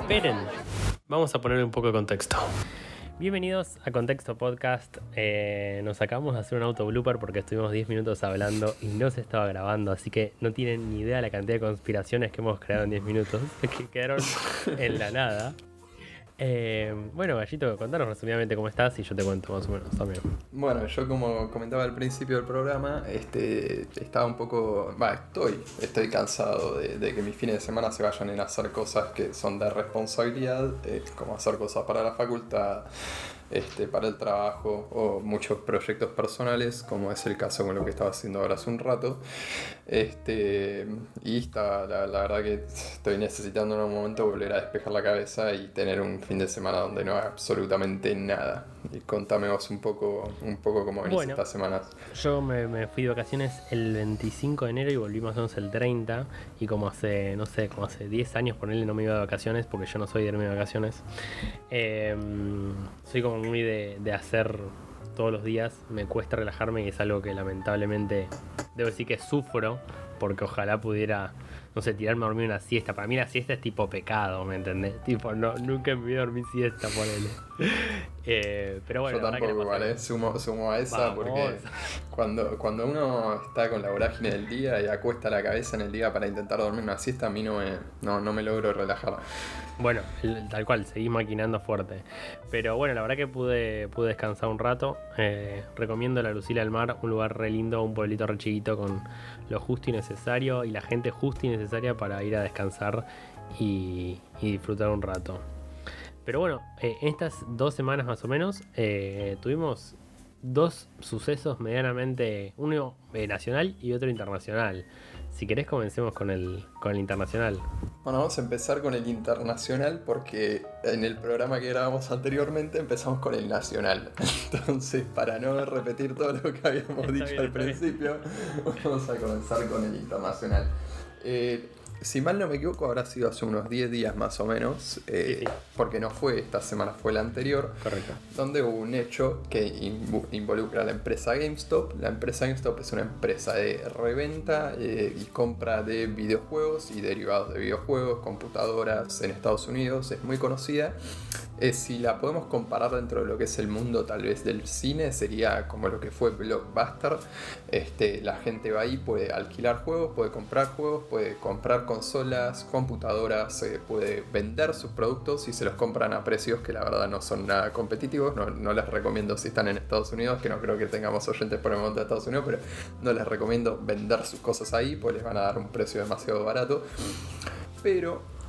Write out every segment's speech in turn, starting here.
Esperen, vamos a poner un poco de contexto. Bienvenidos a Contexto Podcast. Eh, nos acabamos de hacer un auto blooper porque estuvimos 10 minutos hablando y no se estaba grabando, así que no tienen ni idea de la cantidad de conspiraciones que hemos creado en 10 minutos, que quedaron en la nada. Eh, bueno, Gallito, contanos resumidamente cómo estás y yo te cuento más o menos también. Bueno, yo como comentaba al principio del programa, este, estaba un poco, va, estoy, estoy cansado de, que mis fines de semana se vayan en hacer cosas que son de responsabilidad, eh, como hacer cosas para la facultad, este, para el trabajo o muchos proyectos personales, como es el caso con lo que estaba haciendo ahora hace un rato. Este, y está, la, verdad que estoy necesitando en un momento volver a despejar la cabeza y tener un fin de semana donde no haga absolutamente nada. Y contame vos un poco, un poco cómo venís estas semanas. Yo me, fui de vacaciones el 25 de enero y o menos el 30. Y como hace, no sé, como hace 10 años ponerle no me iba de vacaciones porque yo no soy de irme de vacaciones. Em, soy como muy de, hacer todos los días, me cuesta relajarme y es algo que lamentablemente debo decir que sufro porque ojalá pudiera no sé, tirarme a dormir una siesta. Para mí la siesta es tipo pecado, ¿me entendés? Tipo, no, nunca me voy a dormir siesta, ponele. Eh, pero bueno, Yo tampoco, vale, sumo, sumo, a esa porque cuando, cuando uno está con la vorágine del día y acuesta la cabeza en el día para intentar dormir una siesta, a mí no me, no, no me logro relajar. Bueno, tal cual, seguí maquinando fuerte. Pero bueno, la verdad que pude, pude descansar un rato. Eh, recomiendo la Lucila del Mar, un lugar re lindo, un pueblito re chiquito con lo justo y necesario y la gente justa y necesaria para ir a descansar y, disfrutar un rato. Pero bueno, eh, en estas dos semanas más o menos eh, tuvimos dos sucesos medianamente, uno nacional y otro internacional. Si querés comencemos con el, con el internacional. Bueno, vamos a empezar con el internacional porque en el programa que grabamos anteriormente empezamos con el nacional. Entonces, para no repetir todo lo que habíamos dicho al principio, vamos a comenzar con el internacional. Eh, si mal no me equivoco, habrá sido hace unos 10 días más o menos, eh, porque no fue esta semana, fue la anterior, Correcto. donde hubo un hecho que involucra a la empresa GameStop. La empresa GameStop es una empresa de reventa eh, y compra de videojuegos y derivados de videojuegos, computadoras en Estados Unidos, es muy conocida. Eh, si la podemos comparar dentro de lo que es el mundo tal vez del cine, sería como lo que fue Blockbuster. Este, la gente va ahí, puede alquilar juegos, puede comprar juegos, puede comprar consolas, computadoras, puede vender sus productos y se los compran a precios que la verdad no son nada competitivos. No, les recomiendo si están en Estados Unidos, que no creo que tengamos oyentes por el momento de Estados Unidos, pero no les recomiendo vender sus cosas ahí, pues les van a dar un precio demasiado barato. Pero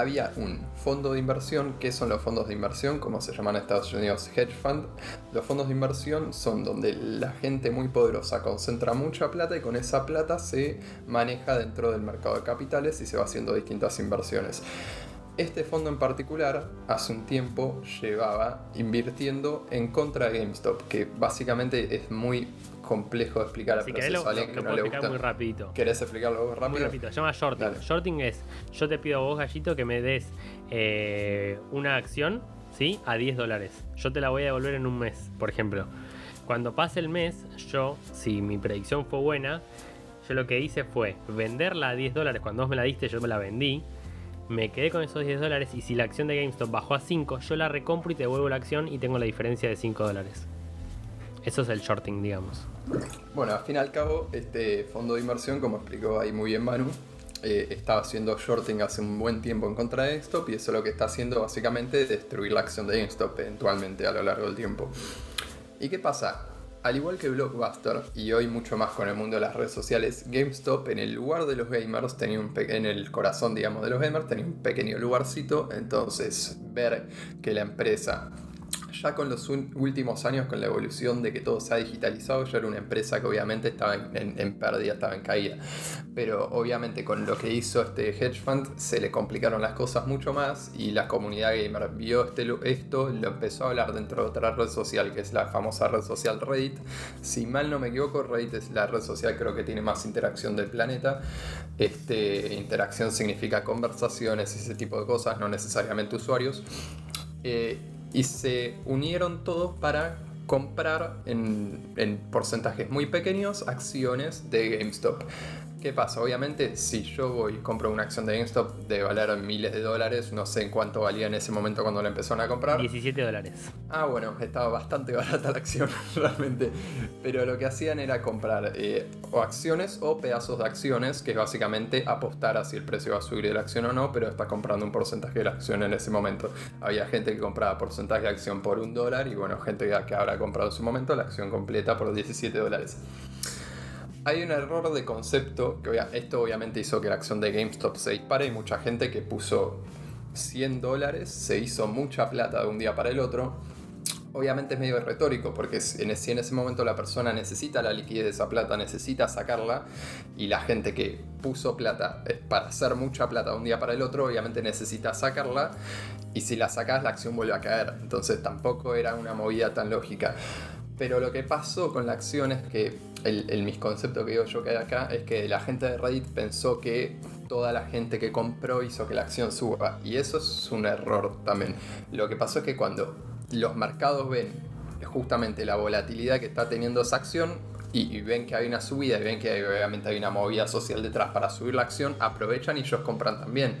había un fondo de inversión. ¿Qué son los fondos de inversión? Como se llaman en Estados Unidos hedge fund. Los fondos de inversión son donde la gente muy poderosa concentra mucha plata y con esa plata se maneja dentro del mercado de capitales y se va haciendo distintas inversiones. Este fondo en particular hace un tiempo llevaba invirtiendo en contra de GameStop, que básicamente es muy complejo de explicar al si proceso lo, alguien que no le gusta. muy rapidito. ¿Querés explicarlo rápido? Muy rápido. Se llama shorting. Shorting es, yo te pido a vos, Gallito, que me des eh, una acción, ¿sí? A 10 dólares. Yo te la voy a devolver en un mes, por ejemplo. Cuando pase el mes, yo, si mi predicción fue buena, yo lo que hice fue venderla a 10 dólares. Cuando vos me la diste, yo me la vendí. Me quedé con esos 10 dólares y si la acción de GameStop bajó a 5, yo la recompro y te devuelvo la acción y tengo la diferencia de 5 dólares. Eso es el shorting, digamos. Bueno, al fin y al cabo, este fondo de inversión, como explicó ahí muy bien Manu, eh, estaba haciendo shorting hace un buen tiempo en contra de GameStop y eso lo que está haciendo básicamente es destruir la acción de GameStop eventualmente a lo largo del tiempo. ¿Y qué pasa? Al igual que Blockbuster y hoy mucho más con el mundo de las redes sociales, GameStop en el lugar de los gamers tenía un en el corazón digamos de los gamers tenía un pequeño lugarcito, entonces ver que la empresa ya con los últimos años, con la evolución de que todo se ha digitalizado, ya era una empresa que obviamente estaba en, pérdida, estaba en caída. Pero obviamente con lo que hizo este hedge fund se le complicaron las cosas mucho más y la comunidad gamer vio este, esto, lo empezó a hablar dentro de otra red social que es la famosa red social Reddit. Si mal no me equivoco, Reddit es la red social creo que tiene más interacción del planeta. Este, interacción significa conversaciones ese tipo de cosas, no necesariamente usuarios. Eh, y se unieron todos para comprar en, porcentajes muy pequeños acciones de GameStop. ¿Qué pasa? Obviamente, si yo voy y compro una acción de GameStop de valer miles de dólares, no sé en cuánto valía en ese momento cuando la empezaron a comprar. 17 dólares. Ah, bueno, estaba bastante barata la acción realmente. Pero lo que hacían era comprar eh, o acciones o pedazos de acciones, que es básicamente apostar a si el precio va a subir de la acción o no, pero está comprando un porcentaje de la acción en ese momento. Había gente que compraba porcentaje de acción por un dólar y bueno, gente que habrá comprado en su momento la acción completa por 17 dólares. Hay un error de concepto, que esto obviamente hizo que la acción de GameStop se dispare y mucha gente que puso 100 dólares se hizo mucha plata de un día para el otro. Obviamente es medio retórico, porque si en ese momento la persona necesita la liquidez de esa plata, necesita sacarla, y la gente que puso plata para hacer mucha plata de un día para el otro, obviamente necesita sacarla, y si la sacas la acción vuelve a caer. Entonces tampoco era una movida tan lógica. Pero lo que pasó con la acción es que el, misconcepto que digo yo que hay acá es que la gente de Reddit pensó que toda la gente que compró hizo que la acción suba. Y eso es un error también. Lo que pasó es que cuando los mercados ven justamente la volatilidad que está teniendo esa acción, y, ven que hay una subida y ven que obviamente hay una movida social detrás para subir la acción, aprovechan y ellos compran también.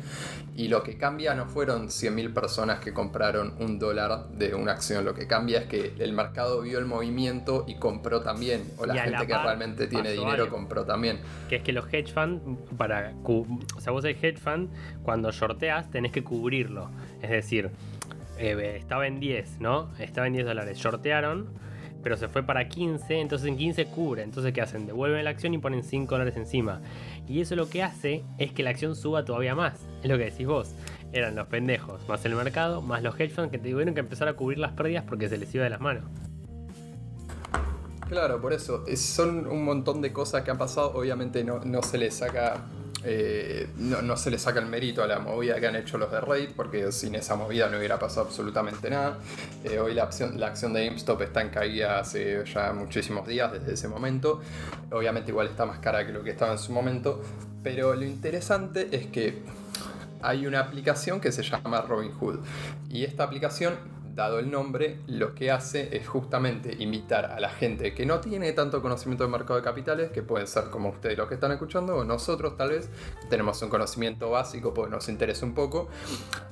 Y lo que cambia no fueron 100.000 personas que compraron un dólar de una acción, lo que cambia es que el mercado vio el movimiento y compró también, o la gente que realmente tiene dinero compró también. Que es que los hedge funds, para, o sea, vos el hedge fund, cuando shorteas tenés que cubrirlo. Es decir, eh, estaba en 10, ¿no? Estaba en 10 dólares. Shortearon pero se fue para 15, entonces en 15 cubre. Entonces, ¿qué hacen? Devuelven la acción y ponen 5 dólares encima. Y eso lo que hace es que la acción suba todavía más. Es lo que decís vos. Eran los pendejos, más el mercado, más los hedge funds que tuvieron que empezar a cubrir las pérdidas porque se les iba de las manos. Claro, por eso. Son un montón de cosas que han pasado. Obviamente no, no se les saca eh, no, se le saca el mérito a la movida que han hecho los de Raid, porque sin esa movida no hubiera pasado absolutamente nada. Eh, hoy la, acción, la acción de GameStop está en caída hace ya muchísimos días desde ese momento. Obviamente igual está más cara que lo que estaba en su momento, pero lo interesante es que hay una aplicación que se llama Robinhood y esta aplicación dado el nombre, lo que hace es justamente invitar a la gente que no tiene tanto conocimiento del mercado de capitales, que pueden ser como ustedes los que están escuchando, o nosotros tal vez, tenemos un conocimiento básico porque nos interesa un poco,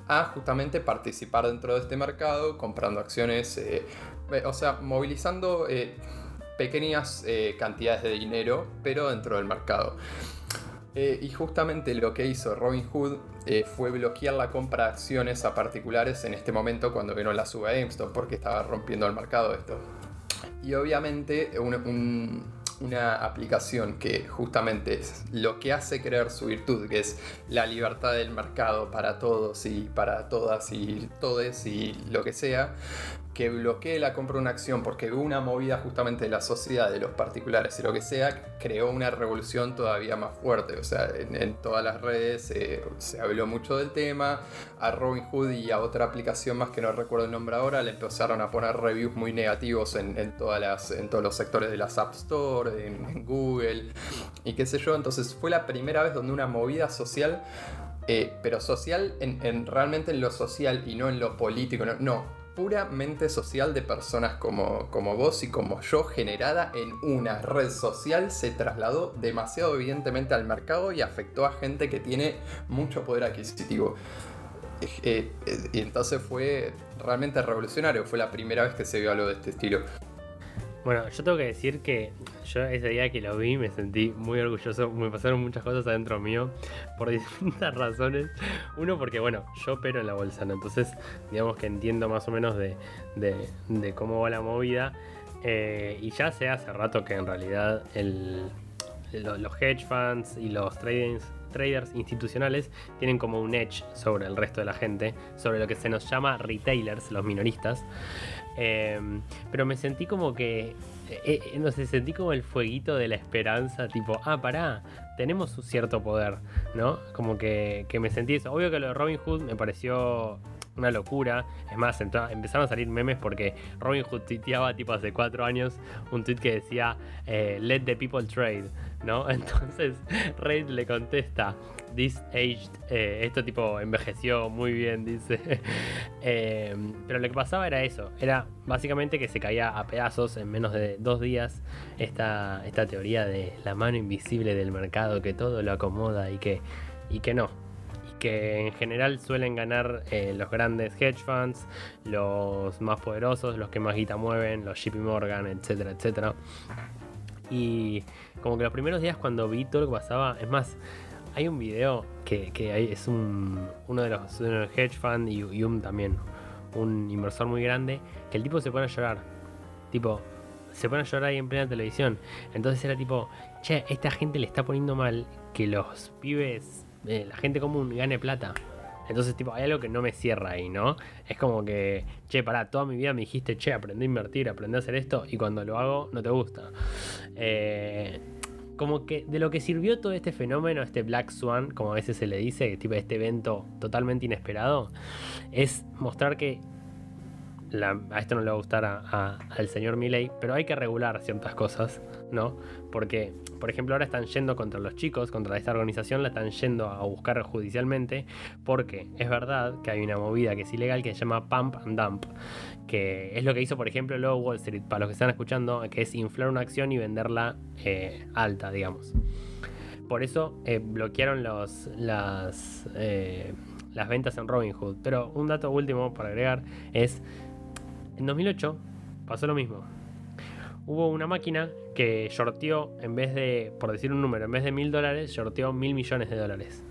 a justamente participar dentro de este mercado, comprando acciones, eh, o sea, movilizando eh, pequeñas eh, cantidades de dinero, pero dentro del mercado. Eh, y justamente lo que hizo Robinhood eh, fue bloquear la compra de acciones a particulares en este momento cuando vino la suba de GameStop porque estaba rompiendo el mercado esto. Y obviamente una aplicación que justamente es lo que hace creer su virtud, que es la libertad del mercado para todos y para todas y todes y lo que sea, que bloquee la compra de una acción porque una movida justamente de la sociedad, de los particulares y lo que sea, creó una revolución todavía más fuerte. O sea, en, todas las redes se habló mucho del tema. A Robinhood y a otra aplicación más que no recuerdo el nombre ahora, le empezaron a poner reviews muy negativos en, todas las, en todos los sectores de las App Store, en, Google y qué sé yo. Entonces fue la primera vez donde una movida social eh, pero social en, realmente en lo social y no en lo político. no, puramente social de personas como, como vos y como yo, generada en una red social, se trasladó demasiado evidentemente al mercado y afectó a gente que tiene mucho poder adquisitivo. Eh, eh, y entonces fue realmente revolucionario, fue la primera vez que se vio algo de este estilo. Bueno, yo tengo que decir que yo ese día que lo vi me sentí muy orgulloso, me pasaron muchas cosas adentro mío por distintas razones. Uno porque, bueno, yo opero en la bolsa. Entonces, digamos que entiendo más o menos de, cómo va la movida. Eh, y ya sé hace rato que en realidad los hedge funds y los traders institucionales tienen como un edge sobre el resto de la gente, sobre lo que se nos llama retailers, los minoristas. Em, pero me sentí como que, eh, eh, no sé, sentí como el fueguito de la esperanza, tipo, ah, pará, tenemos un cierto poder, ¿no? Como que, me sentí eso. Obvio que lo de Robin Hood me pareció una locura. Es más, empezaron a salir memes porque Robin Hood tuiteaba tipo hace cuatro años un tweet que decía eh, Let the people trade, ¿no? Entonces Reid le contesta This aged, eh, esto tipo envejeció muy bien, dice. Eh, pero lo que pasaba era eso, era básicamente que se caía a pedazos en menos de dos días esta, esta teoría de la mano invisible del mercado que todo lo acomoda y que, y que no, que en general suelen ganar eh, los grandes hedge funds, los más poderosos, los que más guita mueven, los JP Morgan, etcétera, etcétera. Y como que los primeros días cuando vi todo lo que pasaba, es más, hay un video que, es un, uno de los, hedge funds y, y, un también, un inversor muy grande, que el tipo se pone a llorar. Tipo, se pone a llorar ahí en plena televisión. Entonces era tipo, che, esta gente le está poniendo mal que los pibes eh, la gente común gane plata. Entonces, tipo, hay algo que no me cierra ahí, ¿no? Es como que, che, pará, toda mi vida me dijiste, che, aprendí a invertir, aprendí a hacer esto, y cuando lo hago, no te gusta. Eh, como que de lo que sirvió todo este fenómeno, este Black Swan, como a veces se le dice, tipo este evento totalmente inesperado, es mostrar que a esto no le va a gustar al señor Milley, pero hay que regular ciertas cosas, ¿no? Porque, por ejemplo, ahora están yendo contra los chicos, contra esta organización, la están yendo a buscar judicialmente, porque es verdad que hay una movida que es ilegal que se llama Pump and Dump, que es lo que hizo, por ejemplo, luego Wall Street, para los que están escuchando, que es inflar una acción y venderla eh, alta, digamos. Por eso eh, bloquearon las, eh, las ventas en Robinhood. Pero un dato último para agregar es en 2008 pasó lo mismo. Hubo una máquina que shorteó, en vez de, por decir un número, en vez de mil dólares, shorteó mil millones de dólares.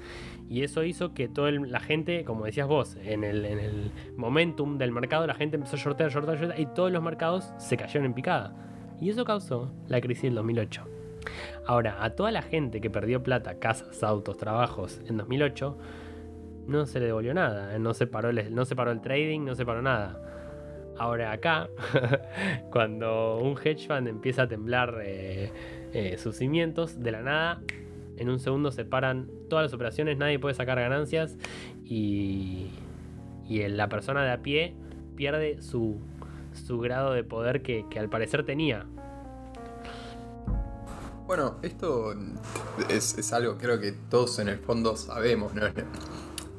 Y eso hizo que toda la gente, como decías vos, en el, momentum del mercado, la gente empezó a shortear, shortear, shortear, y todos los mercados se cayeron en picada. Y eso causó la crisis del 2008. Ahora, a toda la gente que perdió plata, casas, autos, trabajos en 2008, no se le devolvió nada. No se paró el, no se paró el trading, no se paró nada. Ahora acá, cuando un hedge fund empieza a temblar eh, eh, sus cimientos, de la nada, en un segundo se paran todas las operaciones, nadie puede sacar ganancias y, y la persona de a pie pierde su, su grado de poder que, al parecer tenía. Bueno, esto es, es, algo creo que todos en el fondo sabemos, ¿no?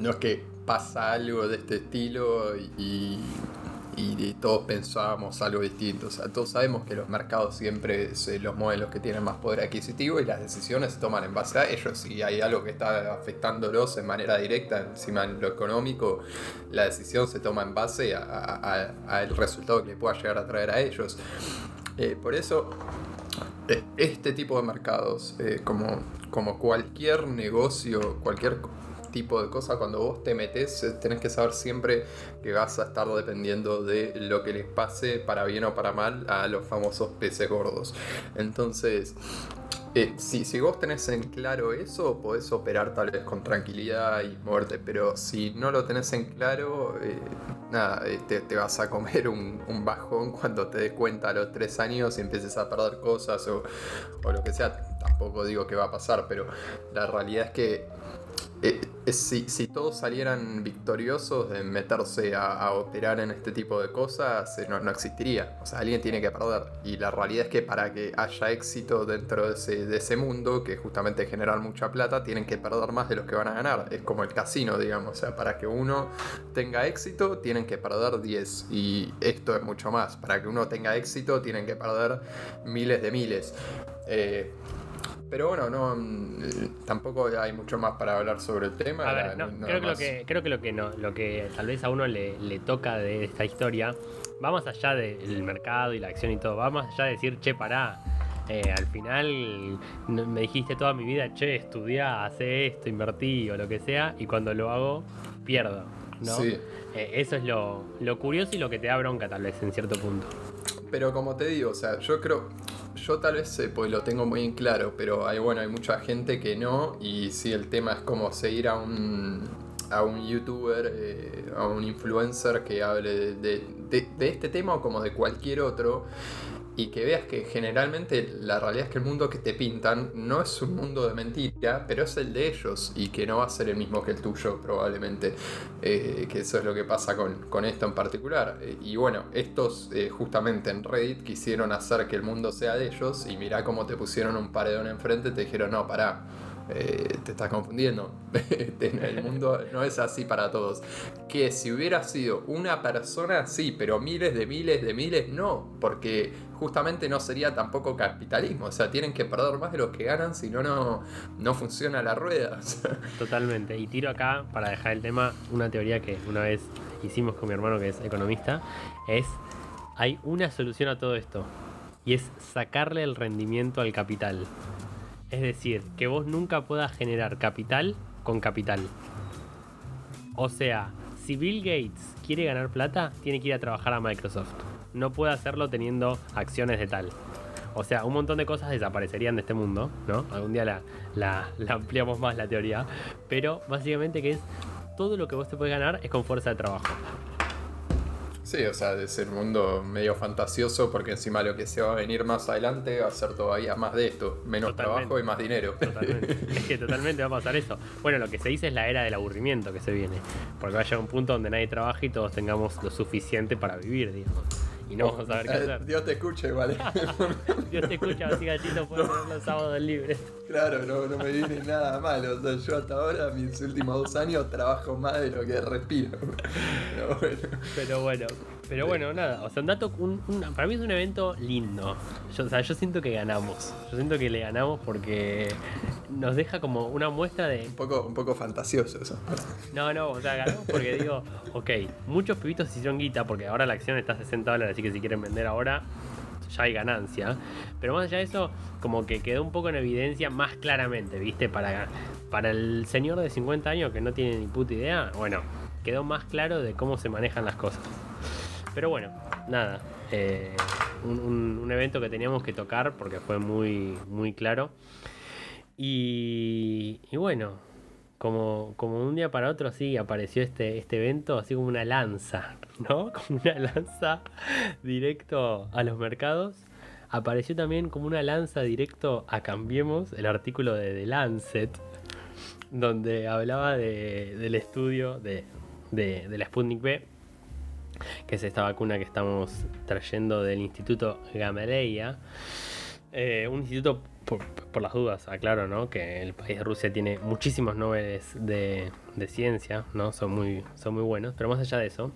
No es que pasa algo de este estilo y y todos pensábamos algo distinto. Todos sabemos que los mercados siempre se los mueven los que tienen más poder adquisitivo y las decisiones se toman en base a ellos. Si hay algo que está afectándolos en manera directa, encima en lo económico, la decisión se toma en base al resultado que le pueda llegar a traer a ellos. Eh, por eso, eh, este tipo de mercados, eh, como, como cualquier negocio, cualquier tipo de cosas, cuando vos te metes, eh, tenés que saber siempre que vas a estar dependiendo de lo que les pase, para bien o para mal, a los famosos peces gordos. Entonces, eh, si, vos tenés en claro eso, podés operar tal vez con tranquilidad y muerte, pero si no lo tenés en claro, eh, nada, te, vas a comer un, bajón cuando te des cuenta a los tres años y empieces a perder cosas o, o lo que sea. Tampoco digo que va a pasar, pero la realidad es que eh, si, si, todos salieran victoriosos de meterse a, operar en este tipo de cosas, eh, no, existiría. O sea, alguien tiene que perder. Y la realidad es que para que haya éxito dentro de ese, de ese mundo, que justamente generar mucha plata, tienen que perder más de los que van a ganar. Es como el casino, digamos. O sea, para que uno tenga éxito, tienen que perder 10. Y esto es mucho más. Para que uno tenga éxito, tienen que perder miles de miles. Eh, pero bueno, no mm, tampoco hay mucho más para hablar sobre el tema. creo, que lo que, creo que lo que no, lo que tal vez a uno le, toca de esta historia, vamos allá del mercado y la acción y todo, vamos allá de decir, che, pará. Eh, al final me dijiste toda mi vida, che, estudia, hace esto, invertí o lo que sea, y cuando lo hago, pierdo. ¿no? Eh, eso es lo, lo curioso y lo que te da bronca, tal vez, en cierto punto. Pero como te digo, o sea, yo creo, yo tal vez pues lo tengo muy en claro, pero hay, bueno, hay mucha gente que no. Y si el tema es como seguir a un, a un youtuber, eh, a un influencer que hable de, este tema o como de cualquier otro. Y que veas que generalmente la realidad es que el mundo que te pintan no es un mundo de mentira, pero es el de ellos y que no va a ser el mismo que el tuyo probablemente, eh, que eso es lo que pasa con, esto en particular. Eh, y bueno, estos eh, justamente en Reddit quisieron hacer que el mundo sea de ellos y mirá cómo te pusieron un paredón enfrente, te dijeron, no, pará eh, te estás confundiendo. el mundo no es así para todos. Que si hubiera sido una persona, sí, pero miles de miles de miles, no. Porque justamente no sería tampoco capitalismo. O sea, tienen que perder más de los que ganan, si no, no funciona la rueda. Totalmente. Y tiro acá, para dejar el tema, una teoría que una vez hicimos con mi hermano que es economista, es, hay una solución a todo esto. Y es sacarle el rendimiento al capital. Es decir, que vos nunca puedas generar capital con capital. O sea, si Bill Gates quiere ganar plata, tiene que ir a trabajar a Microsoft. No puede hacerlo teniendo acciones de tal. O sea, un montón de cosas desaparecerían de este mundo, ¿no? Algún día la, la ampliamos más la teoría. Pero básicamente que es todo lo que vos te puedes ganar es con fuerza de trabajo. Sí, o sea, de un mundo medio fantasioso porque encima lo que se va a venir más adelante va a ser todavía más de esto, menos trabajo y más dinero. Totalmente. es que totalmente va a pasar eso. Bueno, lo que se dice es la era del aburrimiento que se viene, porque va a llegar un punto donde nadie trabaje y todos tengamos lo suficiente para vivir, digamos y no vamos a ver qué hacer. Dios te escuche, vale. Dios te escucha, así gatito puedes tener los sábados libres. Claro, no, no me viene nada mal. O sea, yo hasta ahora, mis últimos dos años, trabajo más de lo que respiro. Pero bueno. Pero bueno, pero bueno, nada, o sea, un dato, un, para mí es un evento lindo. Yo, o sea, yo siento que ganamos. Yo siento que le ganamos porque nos deja como una muestra de. Un poco, un poco fantasioso eso. No, no, o sea, ganamos porque digo, ok, muchos pibitos hicieron guita porque ahora la acción está a 60 dólares, así que si quieren vender ahora, ya hay ganancia. Pero más allá de eso, como que quedó un poco en evidencia más claramente, ¿viste? Para, para el señor de 50 años que no tiene ni puta idea, bueno, quedó más claro de cómo se manejan las cosas. Pero bueno, nada. Eh, un, evento que teníamos que tocar porque fue muy, muy claro. Y, bueno, como, como un día para otro así apareció este, este evento, así como una lanza, ¿no? Como una lanza directo a los mercados. Apareció también como una lanza directo a Cambiemos, el artículo de The Lancet, donde hablaba del estudio de, de la Sputnik B que es esta vacuna que estamos trayendo del Instituto Gamaleya. Eh, un instituto, por, las dudas, aclaro, ¿no? Que el país de Rusia tiene muchísimos noveles de, ciencia, ¿no? Son muy, son muy buenos. Pero más allá de eso,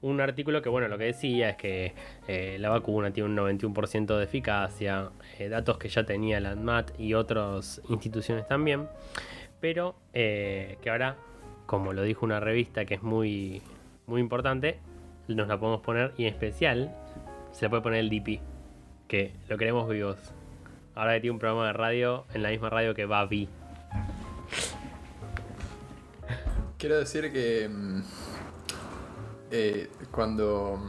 un artículo que, bueno, lo que decía es que eh, la vacuna tiene un 91% de eficacia, eh, datos que ya tenía la ANMAT y otras instituciones también, pero que ahora, como lo dijo una revista que es muy, muy importante, nos la podemos poner y en especial se le puede poner el DP, que lo queremos vivos. Ahora que tiene un programa de radio en la misma radio que va Vi. Quiero decir que mm, eh, cuando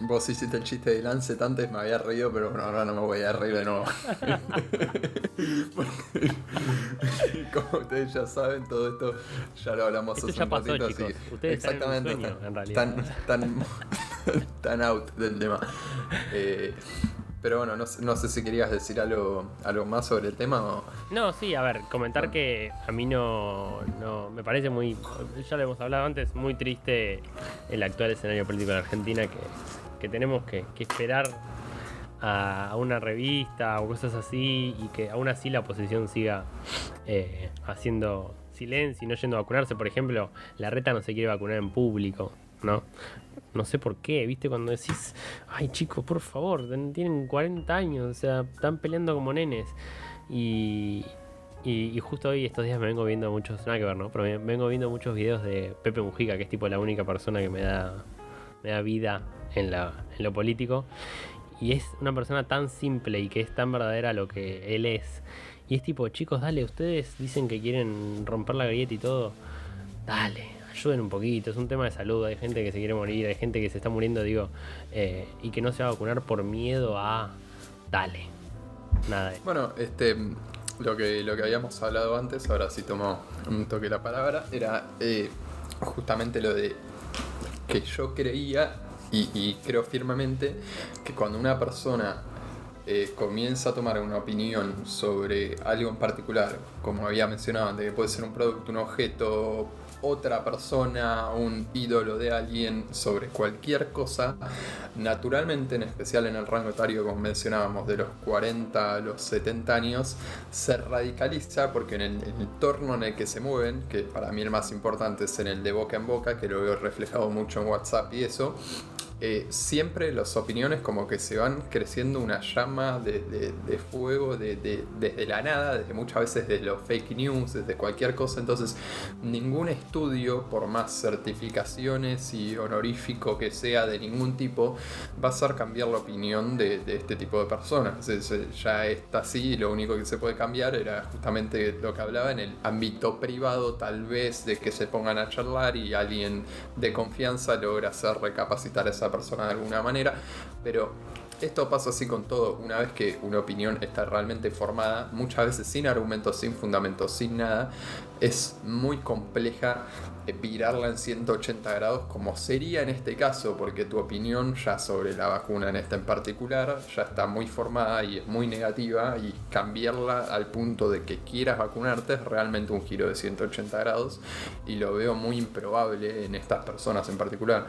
Vos hiciste el chiste de Lancet antes, me había reído, pero bueno, ahora no me voy a reír de nuevo. como ustedes ya saben, todo esto ya lo hablamos hace un ratito así. Exactamente. Están tan, tan, out del tema. Eh, pero bueno, no, no, sé si querías decir algo, algo más sobre el tema o... No, sí, a ver, comentar que a mí no, no, me parece muy, ya lo hemos hablado antes, muy triste el actual escenario político de Argentina que que tenemos que, esperar a, una revista o cosas así y que aún así la oposición siga eh, haciendo silencio y no yendo a vacunarse. Por ejemplo, la reta no se quiere vacunar en público, ¿no? No sé por qué, ¿viste? Cuando decís, ay chicos, por favor, tienen 40 años, o sea, están peleando como nenes. Y, y, justo hoy, estos días, me vengo viendo muchos, nada que ver, ¿no? Pero me vengo viendo muchos videos de Pepe Mujica, que es tipo la única persona que me da, me da vida en, lo político. Y es una persona tan simple y que es tan verdadera lo que él es. Y es tipo, chicos, dale, ustedes dicen que quieren romper la grieta y todo. Dale, ayuden un poquito. Es un tema de salud. Hay gente que se quiere morir, hay gente que se está muriendo, digo, eh, y que no se va a vacunar por miedo a. Dale. Nada. Bueno, este. Lo que, lo que habíamos hablado antes, ahora sí tomó un toque la palabra, era eh, justamente lo de que yo creía y, creo firmemente que cuando una persona eh, comienza a tomar una opinión sobre algo en particular, como había mencionado antes, que puede ser un producto, un objeto, otra persona, un ídolo de alguien sobre cualquier cosa, naturalmente, en especial en el rango etario, como mencionábamos, de los 40 a los 70 años, se radicaliza porque en el, entorno en el que se mueven, que para mí el más importante es en el de boca en boca, que lo veo reflejado mucho en WhatsApp y eso, eh, siempre las opiniones como que se van creciendo una llama de, fuego desde la nada, desde muchas veces desde los fake news, desde cualquier cosa. Entonces, ningún estudio, por más certificaciones y honorífico que sea de ningún tipo, va a hacer cambiar la opinión de, este tipo de personas. ya está así, lo único que se puede cambiar era justamente lo que hablaba en el ámbito privado, tal vez de que se pongan a charlar y alguien de confianza logra hacer recapacitar esa persona de alguna manera, pero esto pasa así con todo. Una vez que una opinión está realmente formada, muchas veces sin argumentos, sin fundamentos, sin nada, es muy compleja virarla en 180 grados, como sería en este caso, porque tu opinión ya sobre la vacuna en esta en particular ya está muy formada y es muy negativa, y cambiarla al punto de que quieras vacunarte es realmente un giro de 180 grados, y lo veo muy improbable en estas personas en particular.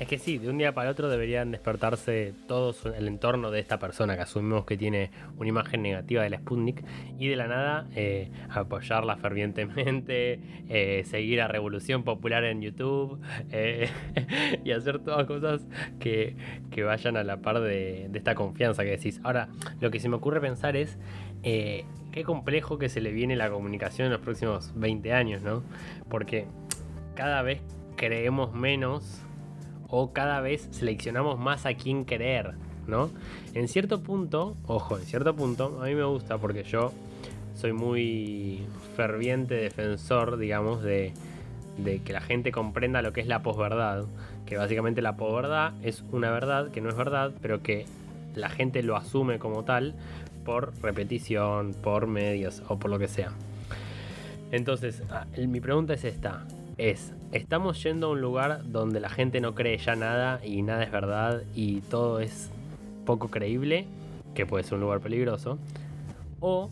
Es que sí, de un día para otro deberían despertarse todos el entorno de esta persona que asumimos que tiene una imagen negativa de la Sputnik y de la nada eh, apoyarla fervientemente, eh, seguir a Revolución Popular en YouTube eh, y hacer todas cosas que, vayan a la par de, de, esta confianza que decís. Ahora, lo que se me ocurre pensar es qué complejo que se le viene la comunicación en los próximos 20 años, ¿no? Porque cada vez creemos menos o cada vez seleccionamos más a quién querer, ¿no? En cierto punto, ojo, en cierto punto, a mí me gusta porque yo soy muy ferviente defensor, digamos, de, que la gente comprenda lo que es la posverdad. Que básicamente la posverdad es una verdad que no es verdad, pero que la gente lo asume como tal por repetición, por medios o por lo que sea. Entonces, mi pregunta es esta es, estamos yendo a un lugar donde la gente no cree ya nada y nada es verdad y todo es poco creíble, que puede ser un lugar peligroso, o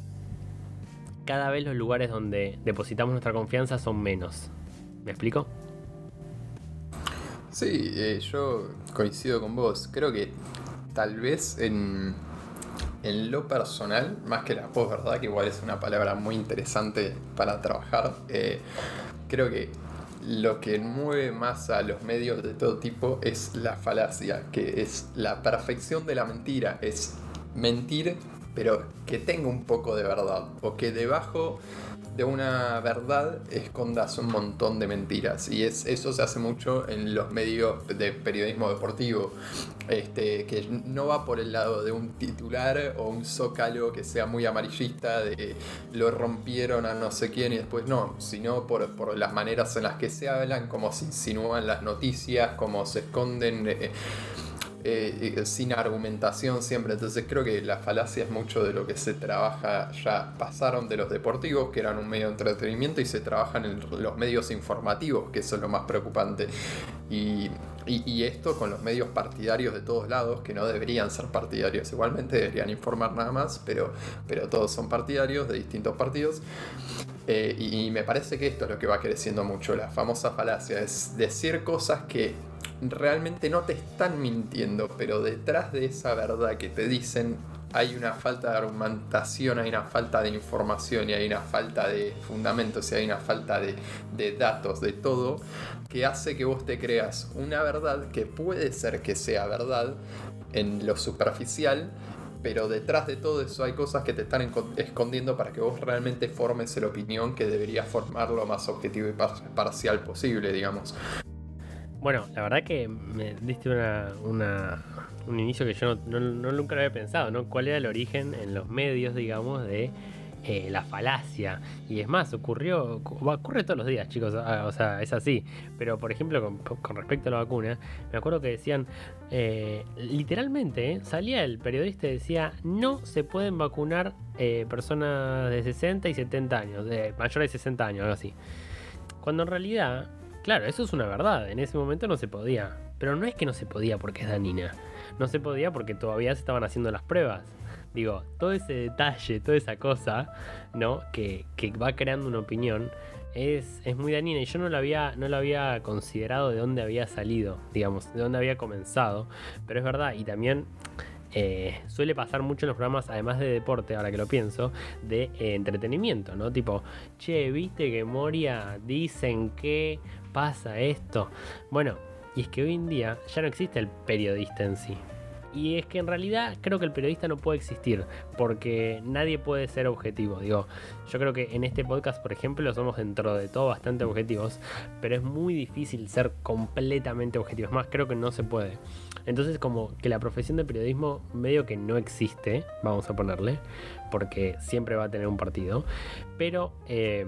cada vez los lugares donde depositamos nuestra confianza son menos. ¿Me explico? Sí, eh, yo coincido con vos. Creo que tal vez en, en lo personal, más que la voz, ¿verdad? Que igual es una palabra muy interesante para trabajar. Eh, creo que lo que mueve más a los medios de todo tipo es la falacia, que es la perfección de la mentira, es mentir pero que tenga un poco de verdad, o que debajo de una verdad escondas un montón de mentiras. Y es, eso se hace mucho en los medios de periodismo deportivo, este, que no va por el lado de un titular o un zócalo que sea muy amarillista, de lo rompieron a no sé quién y después no, sino por, por las maneras en las que se hablan, cómo se insinúan las noticias, cómo se esconden. Eh, eh, sin argumentación siempre. Entonces creo que la falacia es mucho de lo que se trabaja, ya pasaron de los deportivos, que eran un medio de entretenimiento, y se trabajan en los medios informativos, que eso es lo más preocupante. Y, esto con los medios partidarios de todos lados, que no deberían ser partidarios, igualmente deberían informar nada más, pero, pero todos son partidarios de distintos partidos. Eh, y me parece que esto es lo que va creciendo mucho, la famosa falacia, es decir cosas que realmente no te están mintiendo, pero detrás de esa verdad que te dicen hay una falta de argumentación, hay una falta de información y hay una falta de fundamentos y hay una falta de, datos, de todo, que hace que vos te creas una verdad que puede ser que sea verdad en lo superficial, pero detrás de todo eso hay cosas que te están escondiendo para que vos realmente formes la opinión que deberías formar lo más objetivo y parcial posible, digamos. Bueno, la verdad que me diste una, un inicio que yo no, nunca lo había pensado, ¿no? ¿Cuál era el origen en los medios, digamos, de eh, la falacia? Y es más, ocurrió, ocurre todos los días, chicos, ah, o sea, es así. Pero, por ejemplo, con, respecto a la vacuna, me acuerdo que decían, eh, literalmente, eh, salía el periodista y decía, no se pueden vacunar personas de 60 y 70 años, de mayores de 60 años, algo así. Cuando en realidad Claro, eso es una verdad. En ese momento no se podía. Pero no es que no se podía porque es danina. No se podía porque todavía se estaban haciendo las pruebas. Digo, todo ese detalle, toda esa cosa, ¿no? Que, que va creando una opinión es, es, muy dañina y yo no lo, había, no había considerado de dónde había salido, digamos, de dónde había comenzado. Pero es verdad, y también eh, suele pasar mucho en los programas, además de deporte, ahora que lo pienso, de eh, entretenimiento, ¿no? Tipo, che, viste que Moria dicen que pasa esto. Bueno, y es que hoy en día ya no existe el periodista en sí. Y es que en realidad creo que el periodista no puede existir, porque nadie puede ser objetivo. Digo, yo creo que en este podcast, por ejemplo, somos dentro de todo bastante objetivos, pero es muy difícil ser completamente objetivos. Más, creo que no se puede. Entonces, como que la profesión de periodismo medio que no existe, vamos a ponerle, porque siempre va a tener un partido, pero, eh,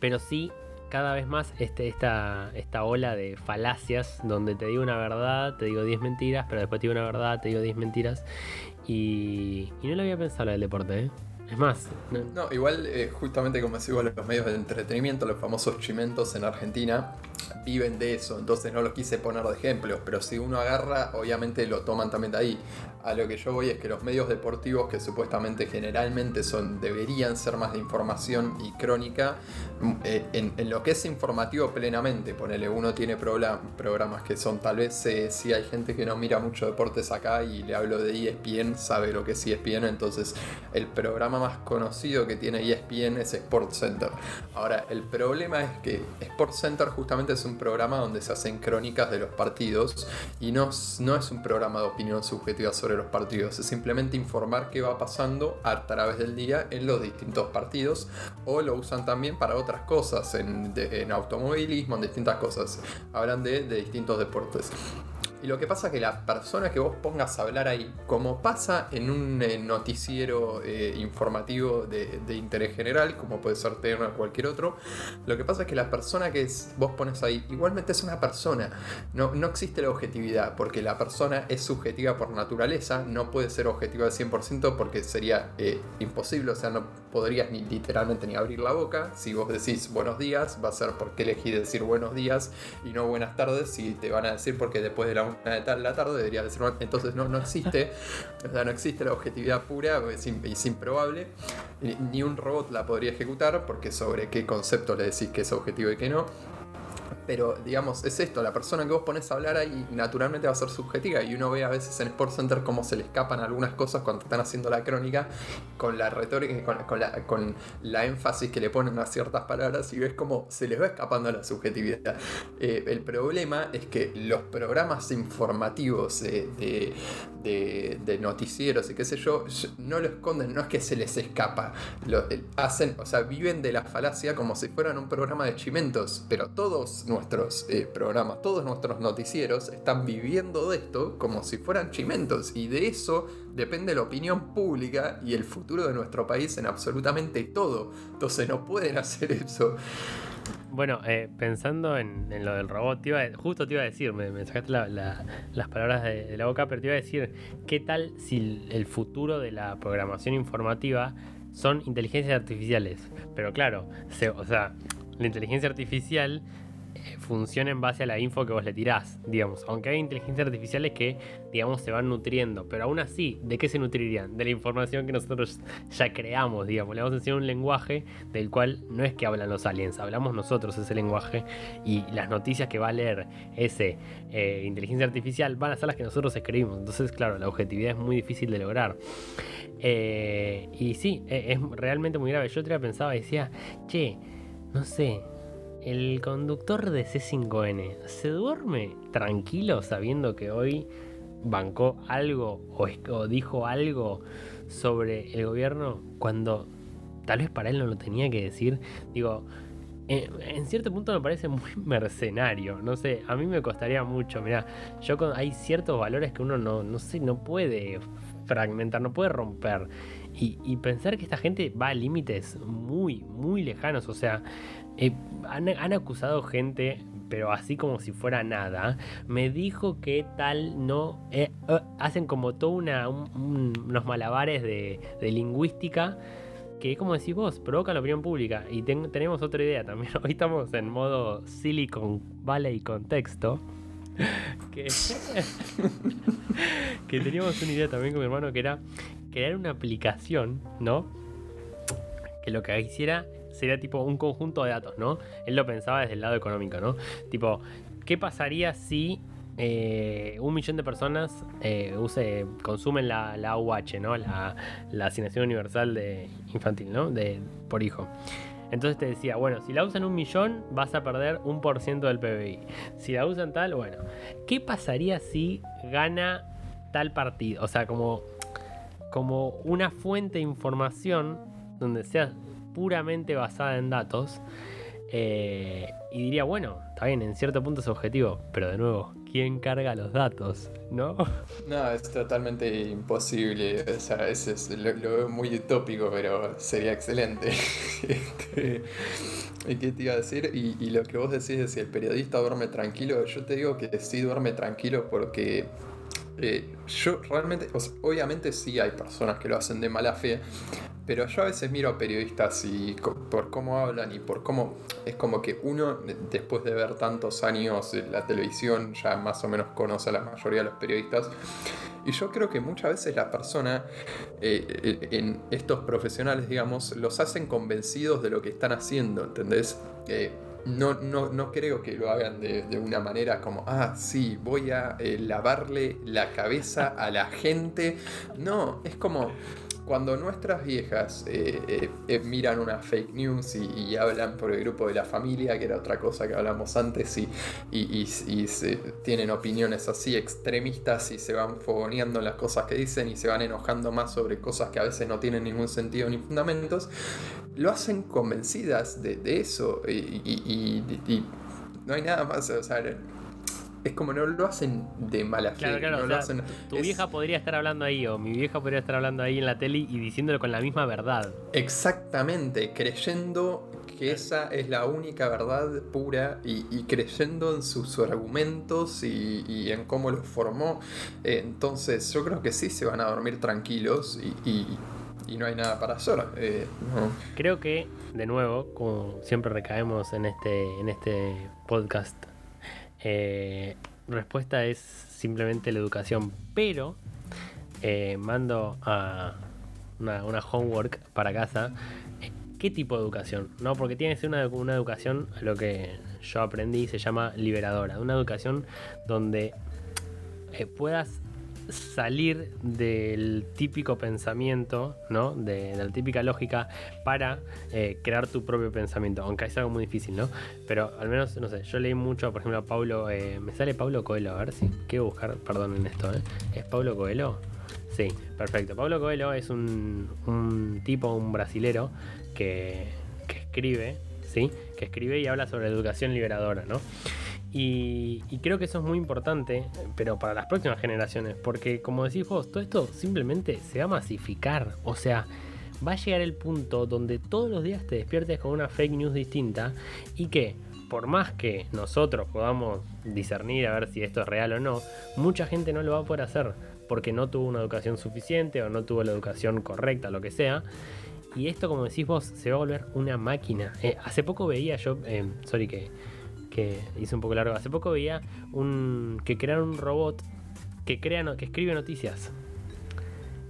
pero sí cada vez más este, esta, esta ola de falacias donde te digo una verdad, te digo 10 mentiras, pero después te digo una verdad, te digo 10 mentiras. Y, y no lo había pensado la del deporte, ¿eh? Es más. No, igual, eh, justamente como decís los medios de entretenimiento, los famosos chimentos en Argentina, viven de eso. Entonces no los quise poner de ejemplo. Pero si uno agarra, obviamente lo toman también de ahí. A lo que yo voy es que los medios deportivos, que supuestamente generalmente son, deberían ser más de información y crónica, mm, eh, en, lo que es informativo plenamente, ponele, uno tiene programas que son tal vez, si hay gente que no mira mucho deportes acá y le hablo de ESPN, sabe lo que es ESPN, entonces el programa más conocido que tiene ESPN es Sports Center. Ahora, el problema es que Sports Center justamente es un programa donde se hacen crónicas de los partidos y no, no es un programa de opinión subjetiva sobre los partidos, es simplemente informar qué va pasando a través del día en los distintos partidos o lo usan también para otras cosas, en, automovilismo, en distintas cosas. Hablan de, de distintos deportes. Y lo que pasa es que la persona que vos pongas a hablar ahí, como pasa en un eh, noticiero eh, informativo de, interés general, como puede ser TN o cualquier otro, lo que pasa es que la persona que vos pones ahí igualmente es una persona. No, no existe la objetividad, porque la persona es subjetiva por naturaleza, no puede ser objetiva al 100% porque sería eh, imposible, o sea, no podrías ni literalmente ni abrir la boca. Si vos decís buenos días, va a ser porque elegí decir buenos días y no buenas tardes, si te van a decir porque después de la la tarde, debería de ser Entonces no, no existe, o sea, no existe la objetividad pura, es, es improbable. Ni un robot la podría ejecutar, porque sobre qué concepto le decís que es objetivo y que no. Pero, digamos, es esto, la persona que vos pones a hablar ahí naturalmente va a ser subjetiva y uno ve a veces en Sports Center cómo se le escapan algunas cosas cuando están haciendo la crónica con la retórica, con, con, la, con la énfasis que le ponen a ciertas palabras y ves cómo se les va escapando la subjetividad. Eh, el problema es que los programas informativos de, de, noticieros y qué sé yo, no lo esconden, no es que se les escapa, lo, eh, hacen, o sea, viven de la falacia como si fueran un programa de chimentos, pero todos nuestros eh, programas, todos nuestros noticieros están viviendo de esto como si fueran chimentos y de eso depende la opinión pública y el futuro de nuestro país en absolutamente todo. Entonces no pueden hacer eso. Bueno, eh, pensando en, lo del robot, justo te iba a decir, me, sacaste las palabras de, la boca, pero te iba a decir, ¿qué tal si el futuro de la programación informativa son inteligencias artificiales? Pero claro, o sea, la inteligencia artificial funciona en base a la info que vos le tirás, digamos. Aunque hay inteligencias artificiales que, digamos, se van nutriendo. Pero aún así, ¿de qué se nutrirían? De la información que nosotros ya creamos, digamos. Le vamos a enseñar un lenguaje del cual no es que hablan los aliens, hablamos nosotros ese lenguaje. Y las noticias que va a leer ese eh, inteligencia artificial van a ser las que nosotros escribimos. Entonces, claro, la objetividad es muy difícil de lograr. Eh, y sí, e, es realmente muy grave. Yo otra pensaba y decía, che, no sé, el conductor de C5N se duerme tranquilo sabiendo que hoy bancó algo o, dijo algo sobre el gobierno cuando tal vez para él no lo tenía que decir. Digo, eh, en, cierto punto me parece muy mercenario. No sé, a mí me costaría mucho. Mira, yo hay ciertos valores que uno no, no sé, no puede fragmentar, no puede romper. Y, y pensar que esta gente va a límites muy, muy lejanos. O sea, eh, han, acusado gente, pero así como si fuera nada. Me dijo que tal no. Eh, eh, hacen como todo unos malabares de, lingüística que, como decís vos, provoca la opinión pública. Y tenemos otra idea también. Hoy estamos en modo Silicon Valley contexto. que, que teníamos una idea también con mi hermano que era crear una aplicación, ¿no? Que lo que hiciera sería tipo un conjunto de datos, ¿no? Él lo pensaba desde el lado económico, ¿no? Tipo, ¿qué pasaría si eh, un millón de personas eh, consumen la, la AUH, ¿no? La, la, asignación universal de infantil, ¿no? De, por hijo. Entonces te decía, bueno, si la usan un millón, vas a perder un por ciento del PBI. Si la usan tal, bueno. ¿Qué pasaría si gana tal partido? O sea, como, como una fuente de información donde sea puramente basada en datos. Eh, y diría, bueno, está bien, en cierto punto es objetivo, pero de nuevo, ¿quién carga los datos? ¿No? No, es totalmente imposible. O sea, es, lo, veo muy utópico, pero sería excelente. este, ¿Qué te iba a decir? Y, y, lo que vos decís de si el periodista duerme tranquilo, yo te digo que sí duerme tranquilo porque eh, yo realmente, obviamente sí hay personas que lo hacen de mala fe, pero yo a veces miro a periodistas y por cómo hablan y por cómo es como que uno después de ver tantos años en la televisión ya más o menos conoce a la mayoría de los periodistas y yo creo que muchas veces la persona eh, en estos profesionales digamos los hacen convencidos de lo que están haciendo, ¿entendés? Eh, no, no, no, creo que lo hagan de, una manera como, ah, sí, voy a eh, lavarle la cabeza a la gente. No, es como cuando nuestras viejas eh, eh, miran una fake news y, hablan por el grupo de la familia, que era otra cosa que hablamos antes, y, tienen opiniones así extremistas y se van fogoneando las cosas que dicen y se van enojando más sobre cosas que a veces no tienen ningún sentido ni fundamentos, lo hacen convencidas de, eso y, no hay nada más, o sea, es como no lo hacen de mala fe. Claro, claro, tu vieja podría estar hablando ahí o mi vieja podría estar hablando ahí en la tele y diciéndolo con la misma verdad. Exactamente, creyendo que esa es la única verdad pura y, creyendo en sus argumentos y, en cómo los formó. entonces yo creo que sí se van a dormir tranquilos y, y no hay nada para hacer. Eh, Creo que, de nuevo, como siempre recaemos en este, en este podcast, eh, respuesta es simplemente la educación, pero eh, mando a una, una, homework para casa. ¿Qué tipo de educación? No, porque tiene que ser una, una educación, lo que yo aprendí se llama liberadora, una educación donde puedas salir del típico pensamiento, ¿no? De, la típica lógica para eh, crear tu propio pensamiento, aunque es algo muy difícil, ¿no? Pero al menos, no sé, yo leí mucho, por ejemplo, a Pablo, eh, me sale Pablo Coelho, a ver si quiero buscar, perdón en esto, ¿eh? ¿Es Pablo Coelho? Sí, perfecto. Pablo Coelho es un, un tipo, un brasilero que, que escribe, ¿sí? Que escribe y habla sobre educación liberadora, ¿no? Y, creo que eso es muy importante, pero para las próximas generaciones, porque como decís vos, todo esto simplemente se va a masificar. O sea, va a llegar el punto donde todos los días te despiertes con una fake news distinta y que, por más que nosotros podamos discernir a ver si esto es real o no, mucha gente no lo va a poder hacer porque no tuvo una educación suficiente o no tuvo la educación correcta, lo que sea. Y esto, como decís vos, se va a volver una máquina. Eh, hace poco veía yo, eh, sorry que que hice un poco largo. Hace poco veía un que crearon un robot que crea que escribe noticias.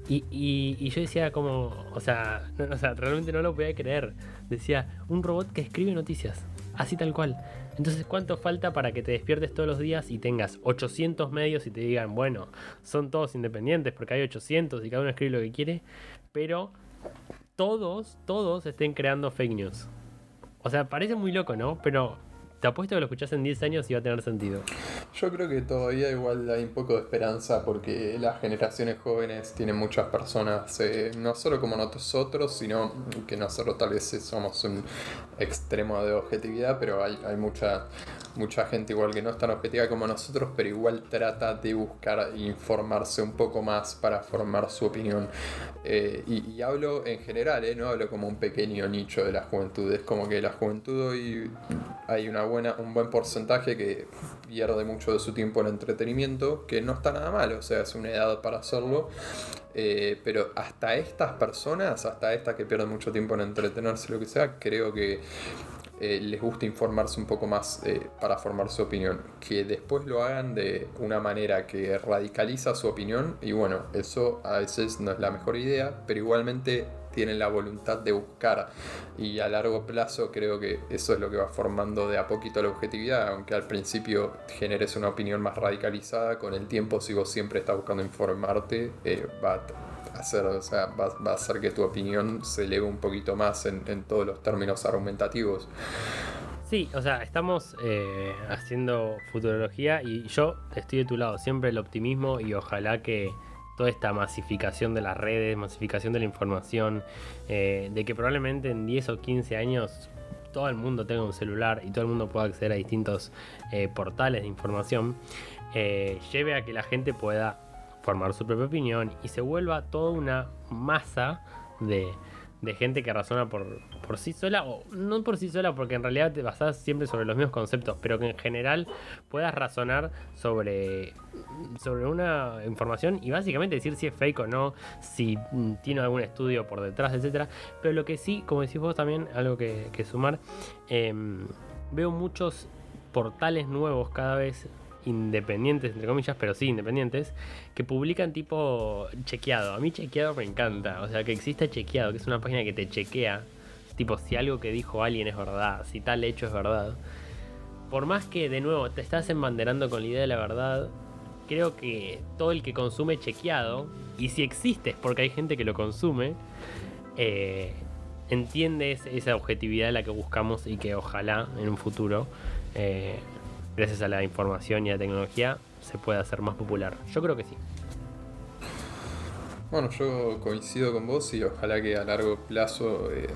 Y, y, yo decía como, o sea, o sea, realmente no lo podía creer. Decía, un robot que escribe noticias, así tal cual. Entonces, ¿cuánto falta para que te despiertes todos los días y tengas 800 medios y te digan, bueno, son todos independientes porque hay 800 y cada uno escribe lo que quiere, pero todos, todos estén creando fake news? O sea, parece muy loco, ¿no? Pero te apuesto que lo escuchás en 10 años y va a tener sentido. Yo creo que todavía igual hay un poco de esperanza porque las generaciones jóvenes tienen muchas personas, eh, no solo como nosotros, sino que nosotros tal vez somos un extremo de objetividad, pero hay, mucha, mucha gente igual que no es tan objetiva como nosotros, pero igual trata de buscar informarse un poco más para formar su opinión. Eh, y, hablo en general, eh, no hablo como un pequeño nicho de la juventud, es como que la juventud hoy hay una un buen porcentaje que pierde mucho de su tiempo en entretenimiento, que no está nada mal, o sea, es una edad para hacerlo. Eh, pero hasta estas personas, hasta estas que pierden mucho tiempo en entretenerse, lo que sea, creo que eh, les gusta informarse un poco más eh, para formar su opinión. Que después lo hagan de una manera que radicaliza su opinión y bueno, eso a veces no es la mejor idea, pero igualmente tienen la voluntad de buscar y a largo plazo creo que eso es lo que va formando de a poquito la objetividad, aunque al principio generes una opinión más radicalizada, con el tiempo si vos siempre estás buscando informarte, eh, va a hacer, o sea, va, a hacer que tu opinión se eleve un poquito más en, todos los términos argumentativos. Sí, o sea, estamos eh, haciendo futurología y yo estoy de tu lado, siempre el optimismo y ojalá que toda esta masificación de las redes, masificación de la información, eh, de que probablemente en 10 o 15 años todo el mundo tenga un celular y todo el mundo pueda acceder a distintos eh, portales de información, eh, lleve a que la gente pueda formar su propia opinión y se vuelva toda una masa de, de gente que razona por, por sí sola, o no por sí sola, porque en realidad te basas siempre sobre los mismos conceptos, pero que en general puedas razonar sobre, sobre una información y básicamente decir si es fake o no, si mm, tiene algún estudio por detrás, etcétera. Pero lo que sí, como decís vos también, algo que, sumar, em, veo muchos portales nuevos cada vez independientes, entre comillas, pero sí independientes, que publican tipo chequeado. A mí chequeado me encanta. O sea, que exista chequeado, que es una página que te chequea. Tipo, si algo que dijo alguien es verdad, si tal hecho es verdad. Por más que, de nuevo, te estás embanderando con la idea de la verdad, creo que todo el que consume chequeado, y si existe es porque hay gente que lo consume, eh, entiende esa objetividad de la que buscamos y que ojalá en un futuro eh, gracias a la información y a la tecnología, se puede hacer más popular. Yo creo que sí. Bueno, yo coincido con vos y ojalá que a largo plazo, eh,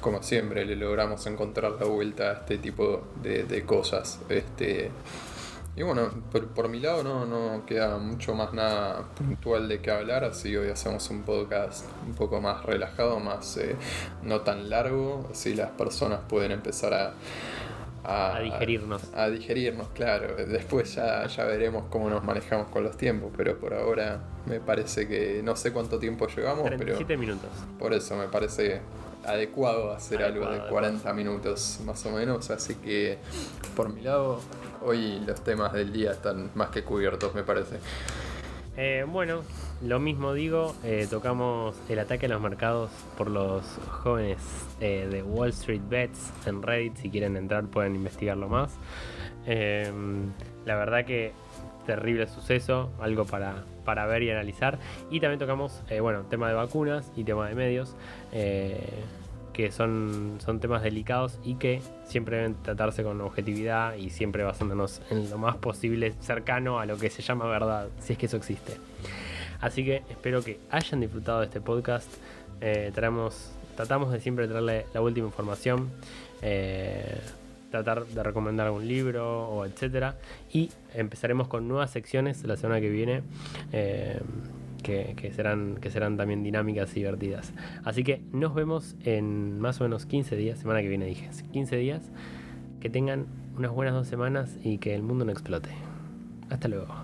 como siempre, le logramos encontrar la vuelta a este tipo de, cosas. Este, y bueno, por, mi lado no, no queda mucho más nada puntual de qué hablar, así hoy hacemos un podcast un poco más relajado, más eh, no tan largo, así las personas pueden empezar a a, digerirnos. A, digerirnos, claro. Después ya, ya veremos cómo nos manejamos con los tiempos, pero por ahora me parece que no sé cuánto tiempo llevamos, 37 pero minutos. Por eso me parece adecuado hacer algo de 40 minutos más o menos, así que por mi lado hoy los temas del día están más que cubiertos, me parece. Eh, bueno, lo mismo digo, eh, tocamos el ataque a los mercados por los jóvenes eh, de Wall Street Bets en Reddit. Si quieren entrar pueden investigarlo más. Em, la verdad que terrible suceso, algo para, para ver y analizar. Y también tocamos, bueno, tema de vacunas y tema de medios que son, son temas delicados y que siempre deben tratarse con objetividad y siempre basándonos en lo más posible cercano a lo que se llama verdad, si es que eso existe. Así que espero que hayan disfrutado de este podcast. Eh, tratamos de siempre traerle la última información. Eh, tratar de recomendar algún libro o etcétera. Y empezaremos con nuevas secciones la semana que viene. Eh, que, serán, que serán también dinámicas y divertidas. Así que nos vemos en más o menos 15 días, semana que viene dije, 15 días. Que tengan unas buenas dos semanas y que el mundo no explote. Hasta luego.